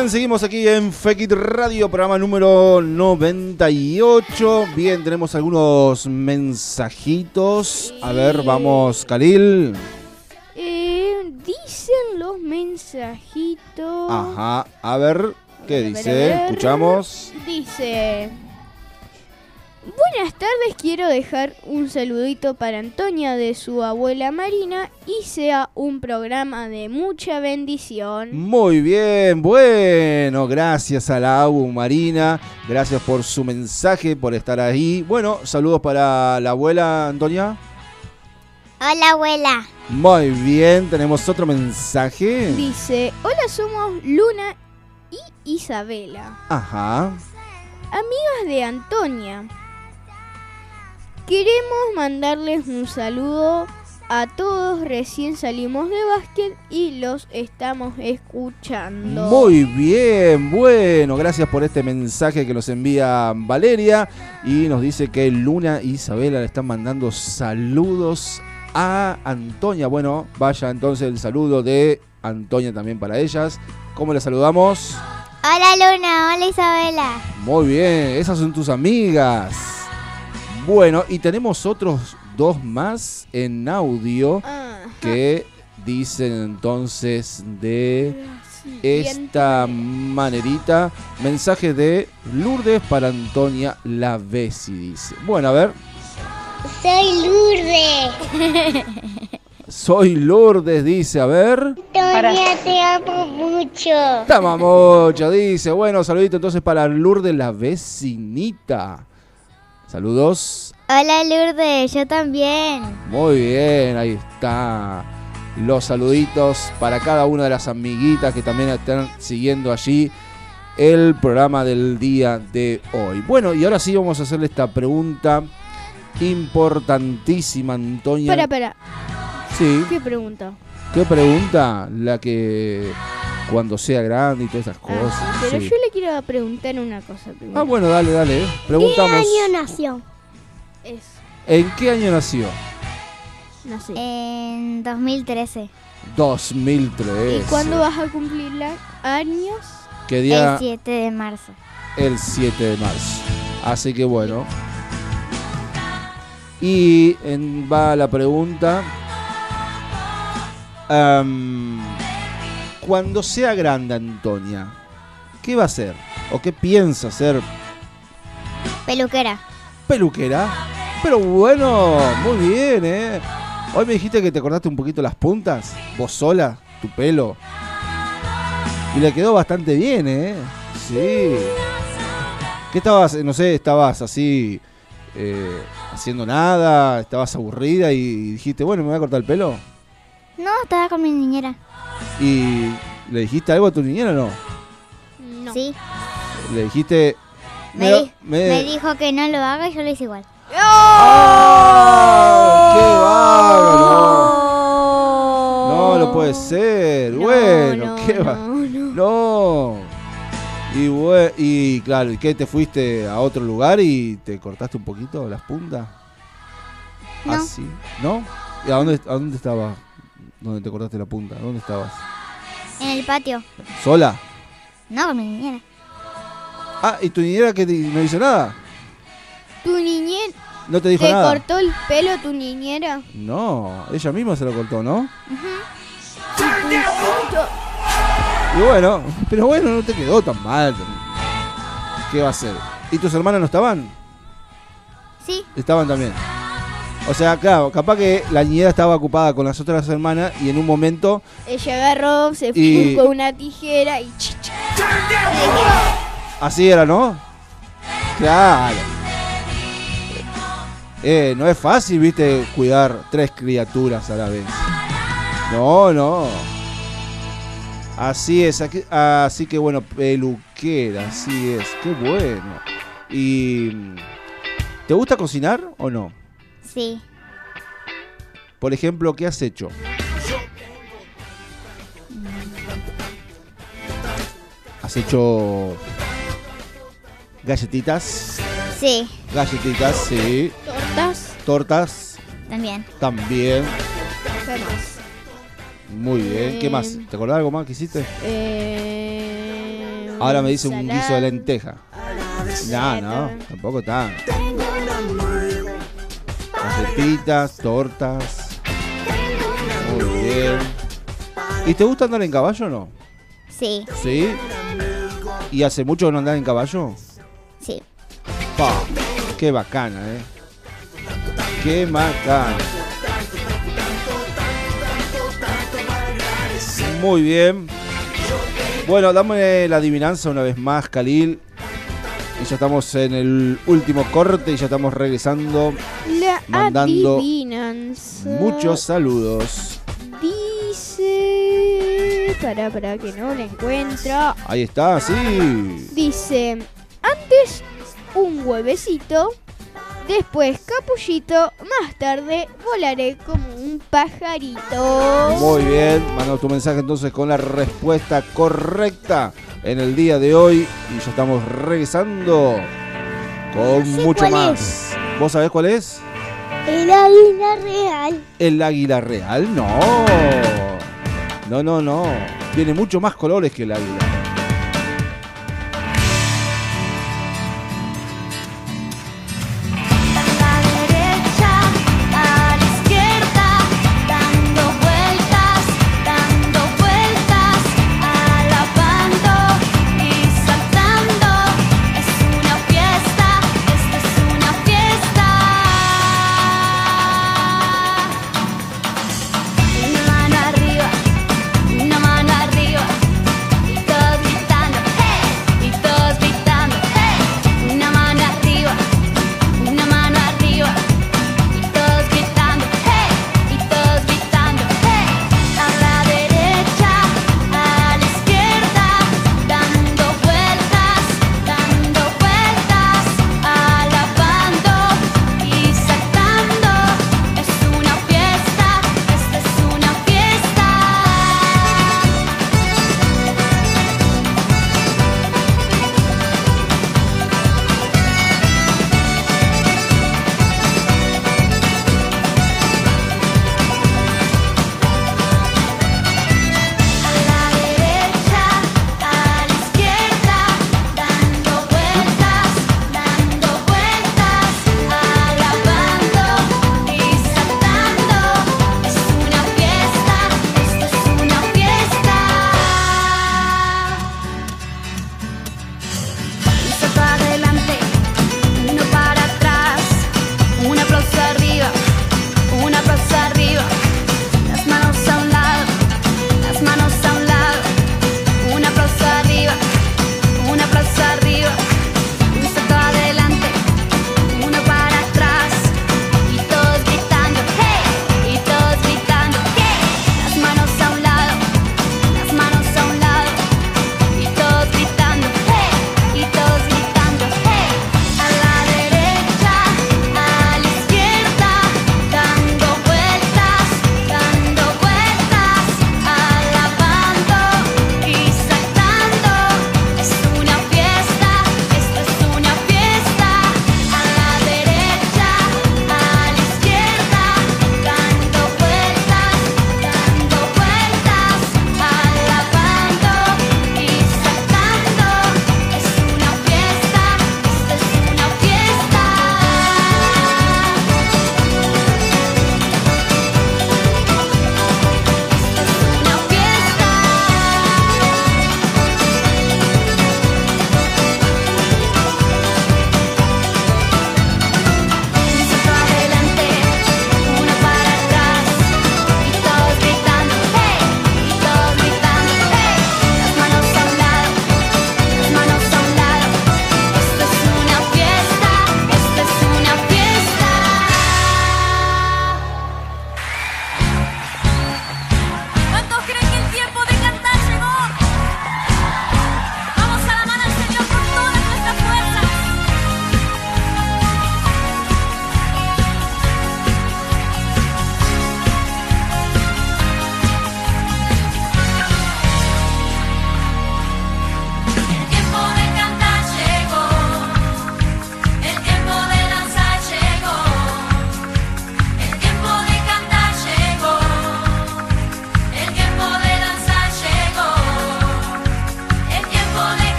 Speaker 3: Bien, seguimos aquí en Fekit Radio, programa número 98. Bien, tenemos algunos mensajitos. A ver, vamos, Khalil.
Speaker 5: Eh, dicen los mensajitos.
Speaker 3: Ajá, a ver, ¿qué dice? Escuchamos.
Speaker 5: Dice. Buenas tardes, quiero dejar un saludito para Antonia de su abuela Marina y sea un programa de mucha bendición.
Speaker 3: Muy bien, bueno, gracias a la AU Marina, gracias por su mensaje, por estar ahí. Bueno, saludos para la abuela Antonia.
Speaker 6: Hola, abuela.
Speaker 3: Muy bien, tenemos otro mensaje.
Speaker 5: Dice, hola somos Luna y Isabela,
Speaker 3: Ajá.
Speaker 5: amigas de Antonia. Queremos mandarles un saludo a todos, recién salimos de básquet y los estamos escuchando.
Speaker 3: Muy bien, bueno, gracias por este mensaje que nos envía Valeria y nos dice que Luna y Isabela le están mandando saludos a Antonia. Bueno, vaya entonces el saludo de Antonia también para ellas. ¿Cómo le saludamos?
Speaker 7: Hola Luna, hola Isabela.
Speaker 3: Muy bien, esas son tus amigas. Bueno, y tenemos otros dos más en audio que dicen entonces de esta manerita. Mensaje de Lourdes para Antonia Lavesi, dice. Bueno, a ver.
Speaker 6: Soy Lourdes.
Speaker 3: Soy Lourdes, dice, a ver.
Speaker 6: Tonia, te amo mucho.
Speaker 3: Tama mucho, dice. Bueno, saludito entonces para Lourdes la vecinita. Saludos.
Speaker 7: Hola Lourdes, yo también.
Speaker 3: Muy bien, ahí está. Los saluditos para cada una de las amiguitas que también están siguiendo allí el programa del día de hoy. Bueno, y ahora sí vamos a hacerle esta pregunta importantísima, Antonia.
Speaker 5: Espera, espera.
Speaker 3: Sí.
Speaker 5: ¿Qué pregunta?
Speaker 3: ¿Qué pregunta? La que cuando sea grande y todas esas cosas.
Speaker 5: Pero
Speaker 3: sí.
Speaker 5: yo le quiero preguntar una cosa primero.
Speaker 3: Ah, bueno, dale, dale.
Speaker 6: ¿Qué
Speaker 3: Preguntamos.
Speaker 6: año nació?
Speaker 5: Es,
Speaker 3: ¿En qué año nació?
Speaker 5: no sé.
Speaker 7: En 2013.
Speaker 3: 2003.
Speaker 5: ¿Y cuándo vas a cumplir la- años?
Speaker 3: ¿Qué día?
Speaker 7: El 7 de marzo.
Speaker 3: el 7 de marzo. Así que bueno. Y en- va la pregunta. Am, cuando sea grande, Antonia, ¿qué va a hacer? ¿O qué piensa hacer?
Speaker 7: Peluquera.
Speaker 3: ¿Peluquera? Pero bueno, muy bien, ¿eh? Hoy me dijiste que te cortaste un poquito las puntas, vos sola, tu pelo. Y le quedó bastante bien, ¿eh? Sí. ¿Qué estabas, no sé, estabas así eh, haciendo nada, estabas aburrida y dijiste, bueno, me voy a cortar el pelo?
Speaker 7: No, estaba con mi niñera.
Speaker 3: ¿Y le dijiste algo a tu niñera o no?
Speaker 5: No.
Speaker 7: Sí.
Speaker 3: Le dijiste...
Speaker 7: Me,
Speaker 3: "Mira,
Speaker 7: di-
Speaker 3: me-
Speaker 7: me dijo que no lo haga y yo lo hice igual.
Speaker 3: ¡Ah! ¡Qué bárbaro! No, no puede ser. bueno,
Speaker 5: no,
Speaker 3: qué va. No. Y, y claro, ¿y qué? ¿Te fuiste a otro lugar y te cortaste un poquito las puntas?
Speaker 7: No.
Speaker 3: Así. ¿No? ¿Y a dónde, a dónde estabas? ¿Dónde te cortaste la punta? ¿Dónde estabas?
Speaker 7: En el patio.
Speaker 3: ¿Sola?
Speaker 7: No, con mi niñera.
Speaker 3: Ah, ¿y tu niñera que no dice nada?
Speaker 5: ¿Tu niñera
Speaker 3: ¿No te dijo
Speaker 5: te
Speaker 3: nada?
Speaker 5: cortó el pelo tu niñera?
Speaker 3: No, ella misma se lo cortó, ¿no? Y bueno, pero bueno, no te quedó tan mal. ¿Qué va a hacer? ¿Y tus hermanas no estaban?
Speaker 7: Sí.
Speaker 3: Estaban también. O sea, claro, capaz que la niñera estaba ocupada con las otras hermanas y en un momento
Speaker 5: Ella agarró, se
Speaker 3: Y-
Speaker 5: fue con una tijera y
Speaker 3: así era, ¿no? Claro. Eh, no es fácil, viste, cuidar tres criaturas a la vez. No, no. Así es, aquí- así que bueno, peluquera, así es, qué bueno. ¿Y te gusta cocinar o no?
Speaker 7: Sí.
Speaker 3: Por ejemplo, ¿qué has hecho? ¿Has hecho galletitas?
Speaker 7: Sí,
Speaker 3: Galletitas, sí.
Speaker 5: tortas.
Speaker 3: Tortas,
Speaker 7: también.
Speaker 3: también.
Speaker 5: ¿Qué más?
Speaker 3: Muy bien. ¿Qué más? ¿Te acordás algo más que hiciste?
Speaker 5: Eh,
Speaker 3: Ahora me dice un guiso de lenteja. No, no, tampoco tan. Galletitas, tortas. Muy bien. ¿Y te gusta andar en caballo o no?
Speaker 7: Sí,
Speaker 3: ¿Sí? ¿Y hace mucho que no andás en caballo?
Speaker 7: sí.
Speaker 3: Pa, qué bacana, eh. Qué bacana. Muy bien. Bueno, dame la adivinanza una vez más, Khalil. Y ya estamos en el último corte y ya estamos regresando.
Speaker 5: La
Speaker 3: Mandando
Speaker 5: adivinanza.
Speaker 3: Muchos saludos.
Speaker 5: Dice. Para, para que no la encuentra.
Speaker 3: Ahí está, sí.
Speaker 5: Dice. Antes un huevecito. Después capullito. Más tarde volaré como un pajarito.
Speaker 3: Muy bien, manda tu mensaje entonces con la respuesta correcta en el día de hoy y ya estamos regresando con mucho más. ¿Vos sabés cuál es?
Speaker 6: El águila real.
Speaker 2: El águila real, no. No, no, no. Tiene mucho más colores que el águila.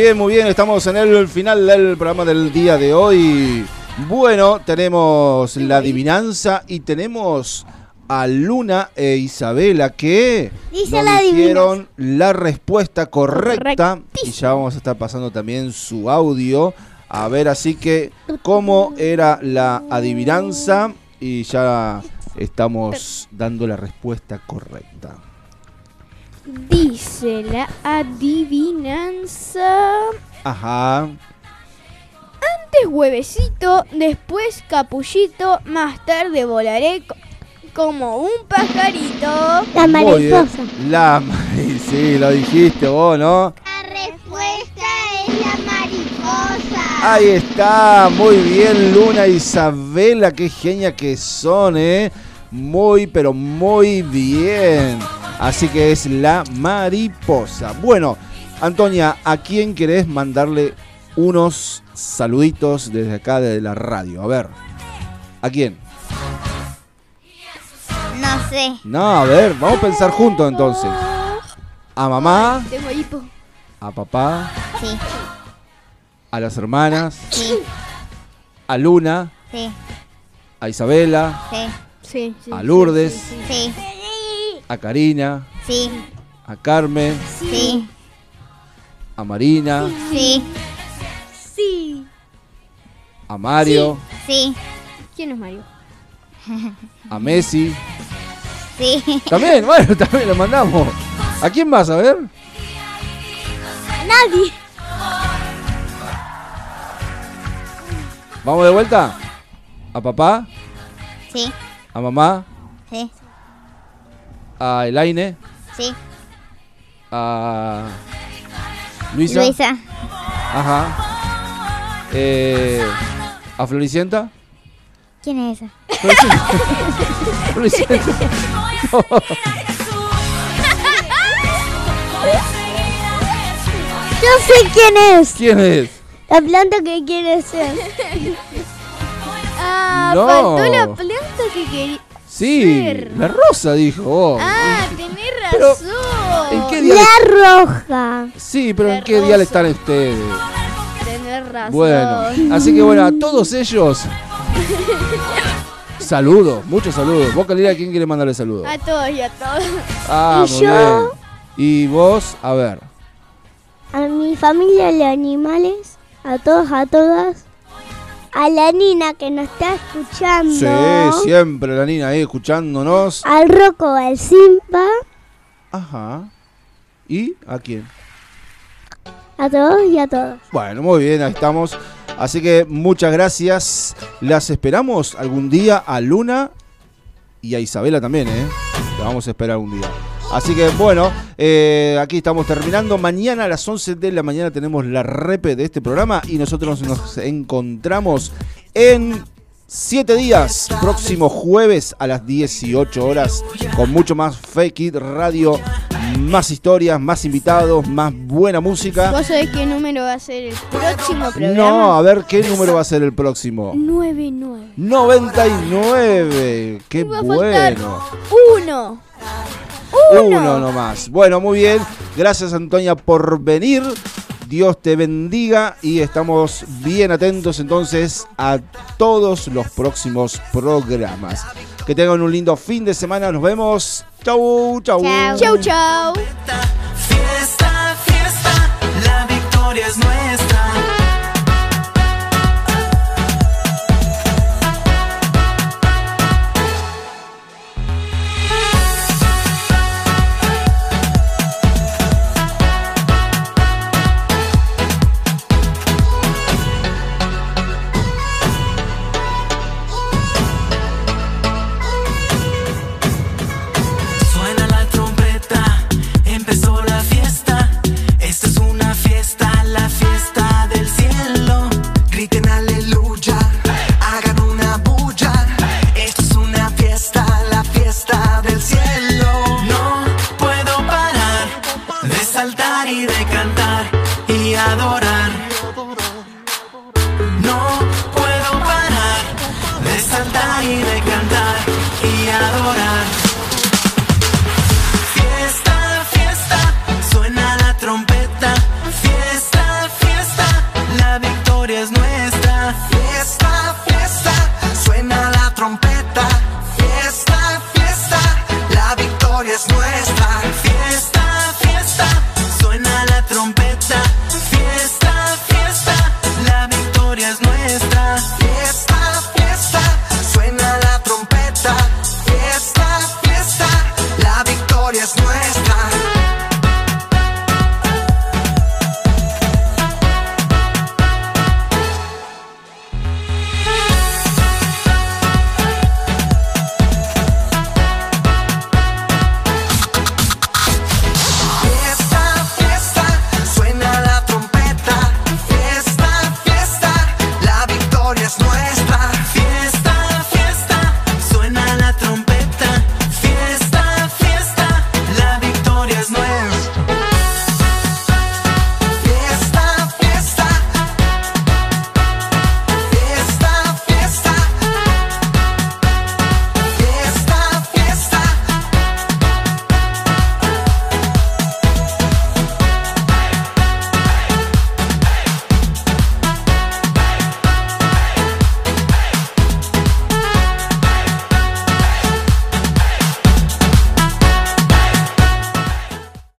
Speaker 2: bien, muy bien. Estamos en el final del programa del día de hoy. Bueno, tenemos la adivinanza y tenemos
Speaker 3: a Luna e Isabela que
Speaker 6: Dice
Speaker 3: nos dijeron la respuesta correcta y ya vamos a estar pasando también su audio. A ver, así que cómo era la adivinanza y ya estamos dando la respuesta correcta.
Speaker 5: Dice la adivinanza.
Speaker 3: Ajá.
Speaker 5: Antes huevecito, después capullito, más tarde volaré co- como un pajarito.
Speaker 6: La mariposa.
Speaker 3: La ma- sí, lo dijiste vos, ¿no?
Speaker 6: La respuesta es la mariposa.
Speaker 3: Ahí está, muy bien Luna e Isabela, qué genia que son, ¿eh? Muy, pero muy bien. Así que es la mariposa. Bueno, Antonia, ¿a quién querés mandarle unos saluditos desde acá, desde la radio? A ver, ¿a quién?
Speaker 7: No sé.
Speaker 3: No, a ver, vamos a pensar juntos entonces. A mamá,
Speaker 5: Tengo hipo.
Speaker 3: a papá,
Speaker 7: Sí,
Speaker 3: a las hermanas,
Speaker 7: sí,
Speaker 3: a Luna,
Speaker 7: sí,
Speaker 3: a Isabela,
Speaker 7: sí,
Speaker 5: Sí, sí.
Speaker 3: a Lourdes,
Speaker 7: sí,
Speaker 3: a Karina,
Speaker 7: sí,
Speaker 3: a Carmen,
Speaker 7: sí,
Speaker 3: a Marina,
Speaker 7: sí,
Speaker 5: Sí.
Speaker 3: a Mario,
Speaker 7: sí,
Speaker 5: ¿Quién es Mario?
Speaker 3: a Messi.
Speaker 7: sí.
Speaker 3: También, bueno, también lo mandamos. ¿A quién más? A ver.
Speaker 6: Nadie.
Speaker 3: ¿Vamos de vuelta? ¿A papá?
Speaker 7: Sí,
Speaker 3: ¿A mamá?
Speaker 7: sí,
Speaker 3: ¿A Elaine?
Speaker 7: sí.
Speaker 3: ¿A Luisa?
Speaker 7: Luisa,
Speaker 3: Ajá. Eh, ¿A Floricienta?
Speaker 7: ¿quién es esa?
Speaker 3: Floricienta. No.
Speaker 6: Yo sé quién es.
Speaker 3: ¿Quién es?
Speaker 6: La planta que quiere ser.
Speaker 5: Ah,
Speaker 3: No.
Speaker 5: faltó la planta que quería.
Speaker 3: Sí,
Speaker 5: Ser.
Speaker 3: la rosa dijo. vos.
Speaker 5: Ah, tenés
Speaker 3: Pero,
Speaker 5: razón.
Speaker 3: ¿En qué día?
Speaker 6: La roja.
Speaker 3: Sí, pero ¿en qué día le
Speaker 5: rosa.
Speaker 3: están ustedes?
Speaker 5: Tenés razón.
Speaker 3: Bueno, así que bueno, a todos ellos. Saludos, muchos saludos. Vos, Calera, ¿a quién quiere mandarle saludos?
Speaker 5: A todos y a todos.
Speaker 3: Ah,
Speaker 6: ¿Y
Speaker 3: muy
Speaker 6: yo?
Speaker 3: bien. Y vos, a ver.
Speaker 6: A mi familia de animales. A todos, a todas. A la Nina que nos está escuchando.
Speaker 3: Sí, siempre la Nina ahí escuchándonos.
Speaker 6: Al Rocco, al Simpa.
Speaker 3: Ajá. ¿Y a quién?
Speaker 6: A todos y a todas.
Speaker 3: Bueno, muy bien, ahí estamos. Así que muchas gracias. Las esperamos algún día a Luna y a Isabela también, ¿eh? La vamos a esperar algún día. Así que bueno, eh, aquí estamos terminando. Mañana a las 11 de la mañana tenemos la repe de este programa y nosotros nos encontramos en 7 días, próximo jueves a las 18 horas, con mucho más Fake It Radio, más historias, más invitados, más buena música.
Speaker 5: ¿Vos sabés qué número va a ser el próximo programa?
Speaker 3: No, a ver qué número va a ser el próximo.
Speaker 5: 99.
Speaker 3: 99. Qué bueno.
Speaker 5: uno.
Speaker 3: Uno nomás. Bueno, muy bien. Gracias Antonia por venir. Dios te bendiga y estamos bien atentos entonces a todos los próximos programas. Que tengan un lindo fin de semana. Nos vemos. Chau, chau.
Speaker 5: Chau, chau.
Speaker 4: Fiesta, fiesta, la victoria es nuestra. Saltar y de cantar y adorar. No puedo parar de saltar y de cantar